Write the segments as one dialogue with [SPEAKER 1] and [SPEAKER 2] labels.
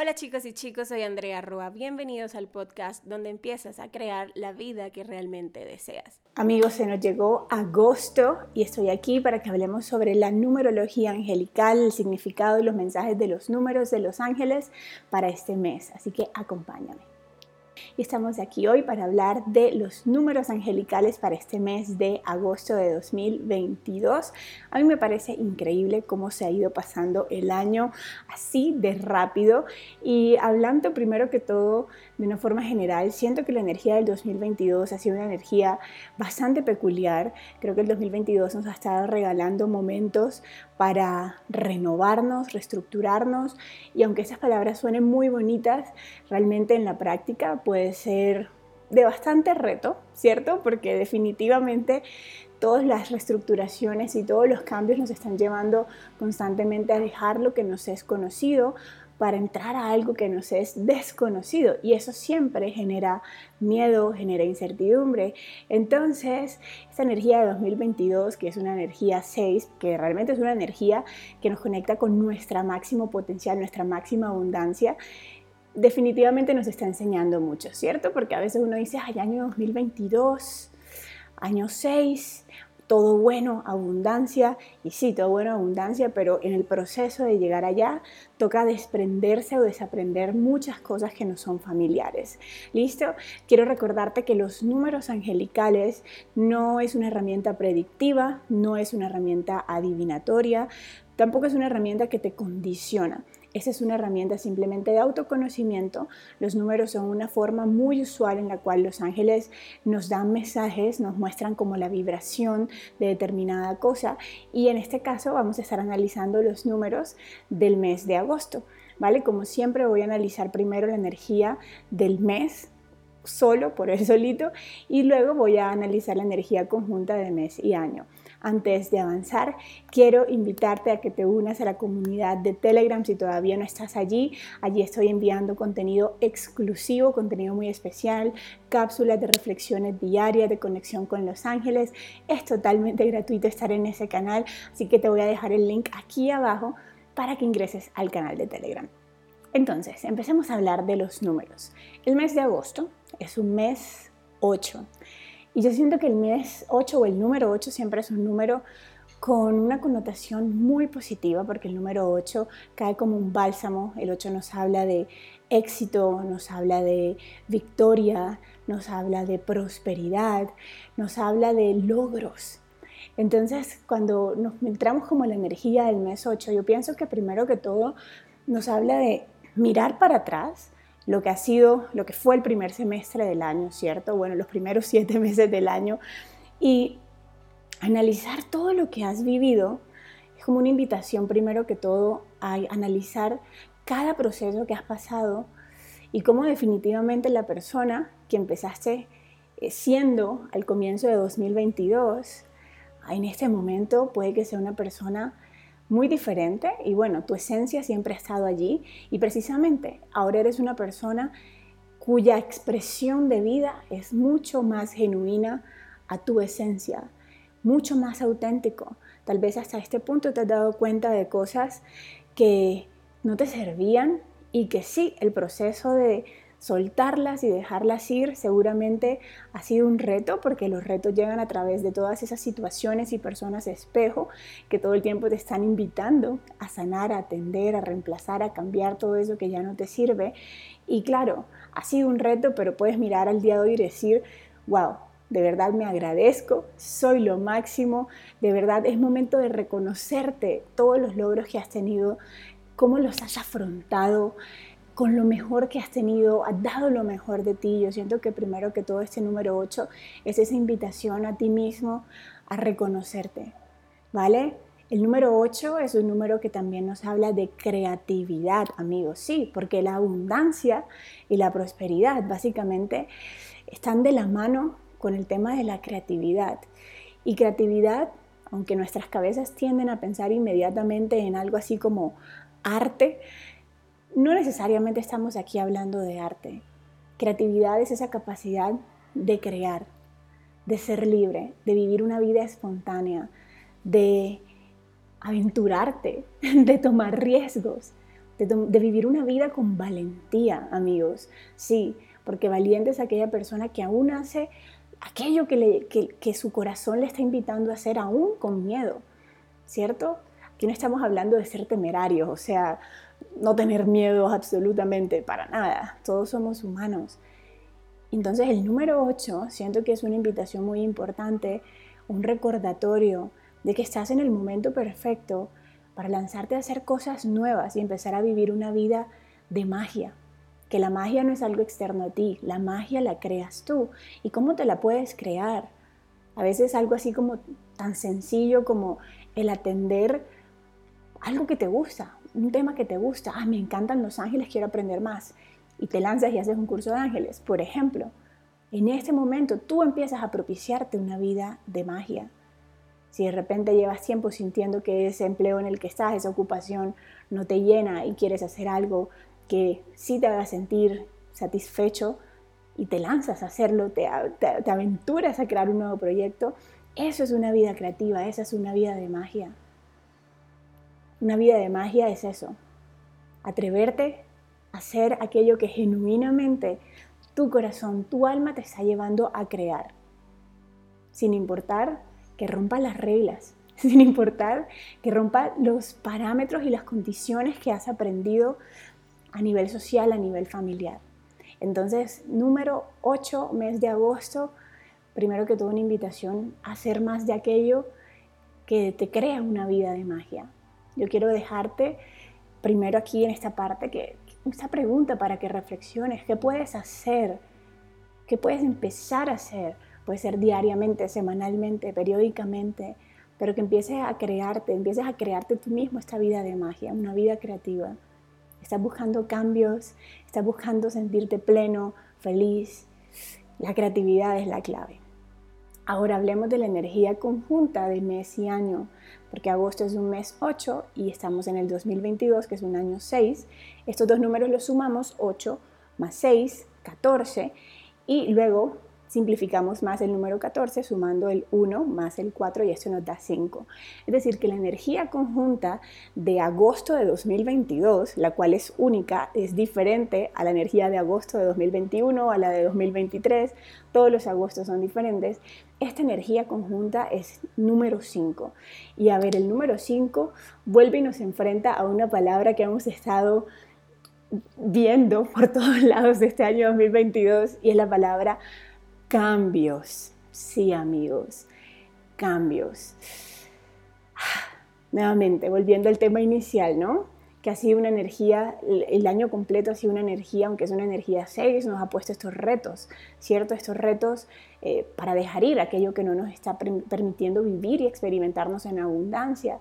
[SPEAKER 1] Hola chicos y chicos, soy Andrea Roa. Bienvenidos al podcast donde empiezas a crear la vida que realmente deseas.
[SPEAKER 2] Amigos, se nos llegó agosto y estoy aquí para que hablemos sobre la numerología angelical, el significado y los mensajes de los números de los ángeles para este mes. Así que acompáñame y estamos aquí hoy para hablar de los números angelicales para este mes de agosto de 2022. A mí me parece increíble cómo se ha ido pasando el año así de rápido y hablando primero que todo de una forma general, siento que la energía del 2022 ha sido una energía bastante peculiar. Creo que el 2022 nos ha estado regalando momentos para renovarnos, reestructurarnos y aunque esas palabras suenen muy bonitas, realmente en la práctica puede ser de bastante reto, ¿cierto? Porque definitivamente todas las reestructuraciones y todos los cambios nos están llevando constantemente a dejar lo que nos es conocido, para entrar a algo que nos es desconocido y eso siempre genera miedo, genera incertidumbre. Entonces, esta energía de 2022, que es una energía 6, que realmente es una energía que nos conecta con nuestra máximo potencial, nuestra máxima abundancia, definitivamente nos está enseñando mucho, ¿cierto? Porque a veces uno dice, ay, año 2022, año 6, todo bueno, abundancia, y sí, todo bueno, abundancia, pero en el proceso de llegar allá toca desprenderse o desaprender muchas cosas que no son familiares. ¿Listo? Quiero recordarte que los números angelicales no es una herramienta predictiva, no es una herramienta adivinatoria, tampoco es una herramienta que te condiciona. Esa es una herramienta simplemente de autoconocimiento. Los números son una forma muy usual en la cual los ángeles nos dan mensajes, nos muestran como la vibración de determinada cosa. Y en este caso vamos a estar analizando los números del mes de agosto. ¿Vale? Como siempre voy a analizar primero la energía del mes solo, por el solito, y luego voy a analizar la energía conjunta de mes y año. Antes de avanzar, quiero invitarte a que te unas a la comunidad de Telegram si todavía no estás allí. Allí estoy enviando contenido exclusivo, contenido muy especial, cápsulas de reflexiones diarias de conexión con los ángeles. Es totalmente gratuito estar en ese canal, así que te voy a dejar el link aquí abajo para que ingreses al canal de Telegram. Entonces, empecemos a hablar de los números. El mes de agosto es un mes 8 y yo siento que el mes 8 o el número 8 siempre es un número con una connotación muy positiva, porque el número 8 cae como un bálsamo. El 8 nos habla de éxito, nos habla de victoria, nos habla de prosperidad, nos habla de logros. Entonces, cuando nos entramos como la energía del mes 8, yo pienso que primero que todo nos habla de mirar para atrás, lo que ha sido, lo que fue el primer semestre del año, ¿cierto? Bueno, los primeros siete meses del año y analizar todo lo que has vivido es como una invitación primero que todo a analizar cada proceso que has pasado y cómo definitivamente la persona que empezaste eh, siendo al comienzo de 2022, en este momento puede que sea una persona muy diferente y bueno, tu esencia siempre ha estado allí y precisamente ahora eres una persona cuya expresión de vida es mucho más genuina a tu esencia, mucho más auténtico. Tal vez hasta este punto te has dado cuenta de cosas que no te servían y que sí, el proceso de soltarlas y dejarlas ir seguramente ha sido un reto porque los retos llegan a través de todas esas situaciones y personas espejo que todo el tiempo te están invitando a sanar, a atender, a reemplazar, a cambiar todo eso que ya no te sirve. Y claro, ha sido un reto, pero puedes mirar al día de hoy y decir, wow, de verdad me agradezco, soy lo máximo, de verdad es momento de reconocerte todos los logros que has tenido, cómo los has afrontado, con lo mejor que has tenido, has dado lo mejor de ti. Yo siento que primero que todo este número 8 es esa invitación a ti mismo a reconocerte, ¿vale? El número 8 es un número que también nos habla de creatividad, amigos, sí, porque la abundancia y la prosperidad básicamente están de la mano con el tema de la creatividad. Y creatividad, aunque nuestras cabezas tienden a pensar inmediatamente en algo así como arte, no necesariamente estamos aquí hablando de arte. Creatividad es esa capacidad de crear, de ser libre, de vivir una vida espontánea, de aventurarte, de tomar riesgos, de, vivir una vida con valentía, amigos. Sí, porque valiente es aquella persona que aún hace aquello que, su corazón le está invitando a hacer aún con miedo, ¿cierto? Aquí no estamos hablando de ser temerarios, o sea, no tener miedo absolutamente para nada. Todos somos humanos. Entonces el número 8 siento que es una invitación muy importante, un recordatorio de que estás en el momento perfecto para lanzarte a hacer cosas nuevas y empezar a vivir una vida de magia. Que la magia no es algo externo a ti, la magia la creas tú. ¿Y cómo te la puedes crear? A veces algo así como tan sencillo como el atender algo que te gusta, un tema que te gusta. Ah, me encantan los ángeles, quiero aprender más. Y te lanzas y haces un curso de ángeles. Por ejemplo, en este momento tú empiezas a propiciarte una vida de magia. Si de repente llevas tiempo sintiendo que ese empleo en el que estás, esa ocupación, no te llena y quieres hacer algo que sí te haga sentir satisfecho y te lanzas a hacerlo, te, te aventuras a crear un nuevo proyecto, eso es una vida creativa, esa es una vida de magia. Una vida de magia es eso, atreverte a hacer aquello que genuinamente tu corazón, tu alma te está llevando a crear, sin importar que rompa las reglas, sin importar que rompa los parámetros y las condiciones que has aprendido a nivel social, a nivel familiar. Entonces, número 8, mes de agosto, primero que todo una invitación a hacer más de aquello que te crea una vida de magia. Yo quiero dejarte primero aquí en esta parte que esta pregunta para que reflexiones, ¿qué puedes hacer? ¿Qué puedes empezar a hacer puede ser diariamente, semanalmente, periódicamente, pero que empieces a crearte, empieces a crearte tú mismo esta vida de magia, una vida creativa. Estás buscando cambios, estás buscando sentirte pleno, feliz. La creatividad es la clave. Ahora hablemos de la energía conjunta de mes y año, porque agosto es un mes 8 y estamos en el 2022, que es un año 6. Estos dos números los sumamos, 8 más 6, 14, y luego simplificamos más el número 14 sumando el 1 más el 4 y esto nos da 5. Es decir, que la energía conjunta de agosto de 2022, la cual es única, es diferente a la energía de agosto de 2021, a la de 2023, todos los agostos son diferentes. Esta energía conjunta es número 5. Y a ver, el número 5 vuelve y nos enfrenta a una palabra que hemos estado viendo por todos lados de este año 2022 y es la palabra Cambios, sí amigos, cambios. Nuevamente, volviendo al tema inicial, ¿no? Que ha sido una energía, el año completo ha sido una energía, aunque es una energía 6, nos ha puesto estos retos, ¿cierto? Estos retos eh, para dejar ir aquello que no nos está permitiendo vivir y experimentarnos en abundancia.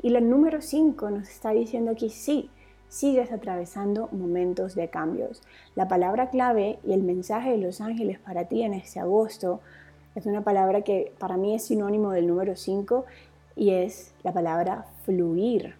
[SPEAKER 2] Y la número 5 nos está diciendo aquí, sí, sigues atravesando momentos de cambios. La palabra clave y el mensaje de los ángeles para ti en este agosto es una palabra que para mí es sinónimo del número 5 y es la palabra fluir.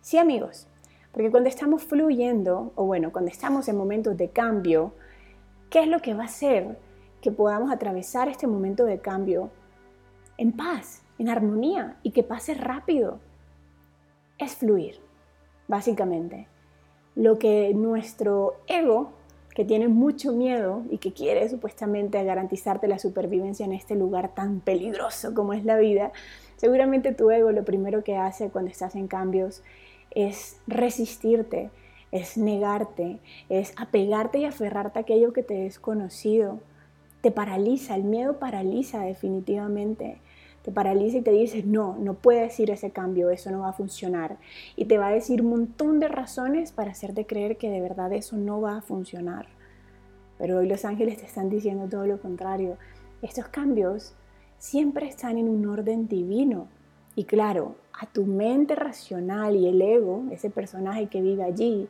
[SPEAKER 2] Sí amigos, porque cuando estamos fluyendo, o bueno, cuando estamos en momentos de cambio, ¿qué es lo que va a hacer que podamos atravesar este momento de cambio en paz, en armonía y que pase rápido? Es fluir básicamente. Lo que nuestro ego, que tiene mucho miedo y que quiere supuestamente garantizarte la supervivencia en este lugar tan peligroso como es la vida, seguramente tu ego lo primero que hace cuando estás en cambios es resistirte, es negarte, es apegarte y aferrarte a aquello que te es conocido. Te paraliza, el miedo paraliza definitivamente te paraliza y te dices, no, no puedes ir ese cambio, eso no va a funcionar. Y te va a decir un montón de razones para hacerte creer que de verdad eso no va a funcionar. Pero hoy los ángeles te están diciendo todo lo contrario. Estos cambios siempre están en un orden divino. Y claro, a tu mente racional y el ego, ese personaje que vive allí,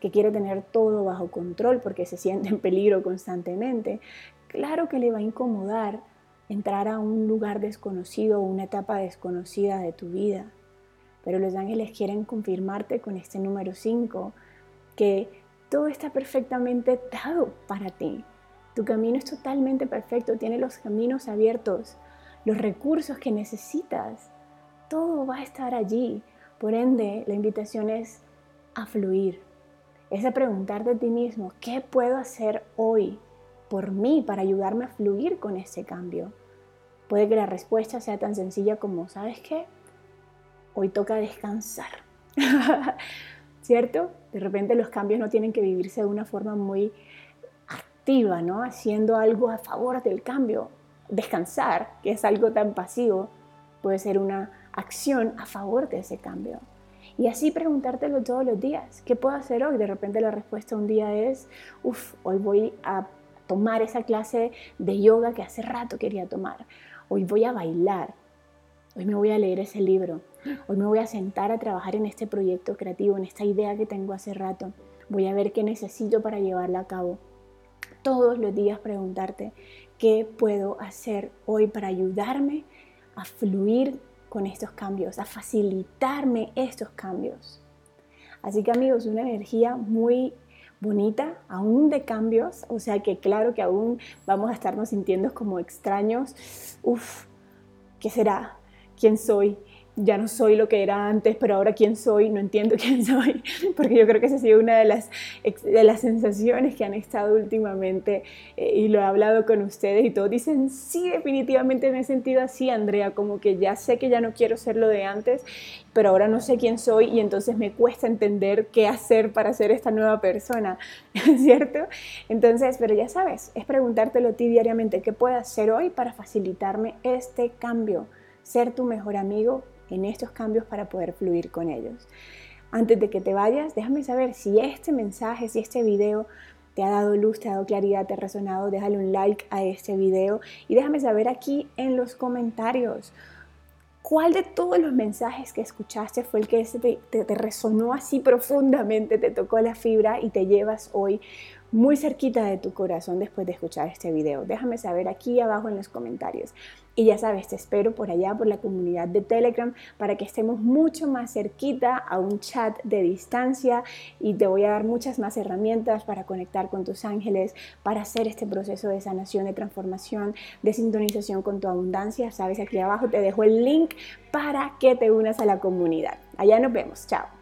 [SPEAKER 2] que quiere tener todo bajo control porque se siente en peligro constantemente, claro que le va a incomodar entrar a un lugar desconocido o una etapa desconocida de tu vida. Pero los ángeles quieren confirmarte con este número 5 que todo está perfectamente dado para ti. Tu camino es totalmente perfecto, tiene los caminos abiertos, los recursos que necesitas. Todo va a estar allí. Por ende, la invitación es a fluir. Es a preguntarte a ti mismo, ¿qué puedo hacer hoy por mí para ayudarme a fluir con ese cambio? Puede que la respuesta sea tan sencilla como, ¿sabes qué? Hoy toca descansar. ¿Cierto? De repente los cambios no tienen que vivirse de una forma muy activa, ¿no? Haciendo algo a favor del cambio. Descansar, que es algo tan pasivo, puede ser una acción a favor de ese cambio. Y así preguntártelo todos los días. ¿Qué puedo hacer hoy? De repente la respuesta un día es, uff, hoy voy a tomar esa clase de yoga que hace rato quería tomar. Hoy voy a bailar. Hoy me voy a leer ese libro. Hoy me voy a sentar a trabajar en este proyecto creativo, en esta idea que tengo hace rato. Voy a ver qué necesito para llevarla a cabo. Todos los días preguntarte qué puedo hacer hoy para ayudarme a fluir con estos cambios, a facilitarme estos cambios. Así que amigos, una energía muy bonita, aún de cambios, o sea que claro que aún vamos a estarnos sintiendo como extraños. Uf, ¿qué será? ¿Quién soy? Ya no soy lo que era antes, pero ahora quién soy, no entiendo quién soy, porque yo creo que esa ha sido una de las, de las sensaciones que han estado últimamente eh, y lo he hablado con ustedes y todos dicen, sí, definitivamente me he sentido así, Andrea, como que ya sé que ya no quiero ser lo de antes, pero ahora no sé quién soy y entonces me cuesta entender qué hacer para ser esta nueva persona, ¿cierto? Entonces, pero ya sabes, es preguntártelo a ti diariamente, ¿qué puedo hacer hoy para facilitarme este cambio? Ser tu mejor amigo en estos cambios para poder fluir con ellos. Antes de que te vayas, déjame saber si este mensaje, si este video te ha dado luz, te ha dado claridad, te ha resonado, déjale un like a este video y déjame saber aquí en los comentarios cuál de todos los mensajes que escuchaste fue el que te, te, resonó así profundamente, te tocó la fibra y te llevas hoy muy cerquita de tu corazón después de escuchar este video. Déjame saber aquí abajo en los comentarios. Y ya sabes, te espero por allá, por la comunidad de Telegram, para que estemos mucho más cerquita a un chat de distancia y te voy a dar muchas más herramientas para conectar con tus ángeles, para hacer este proceso de sanación, de transformación, de sintonización con tu abundancia. Sabes, aquí abajo te dejo el link para que te unas a la comunidad. Allá nos vemos. Chao.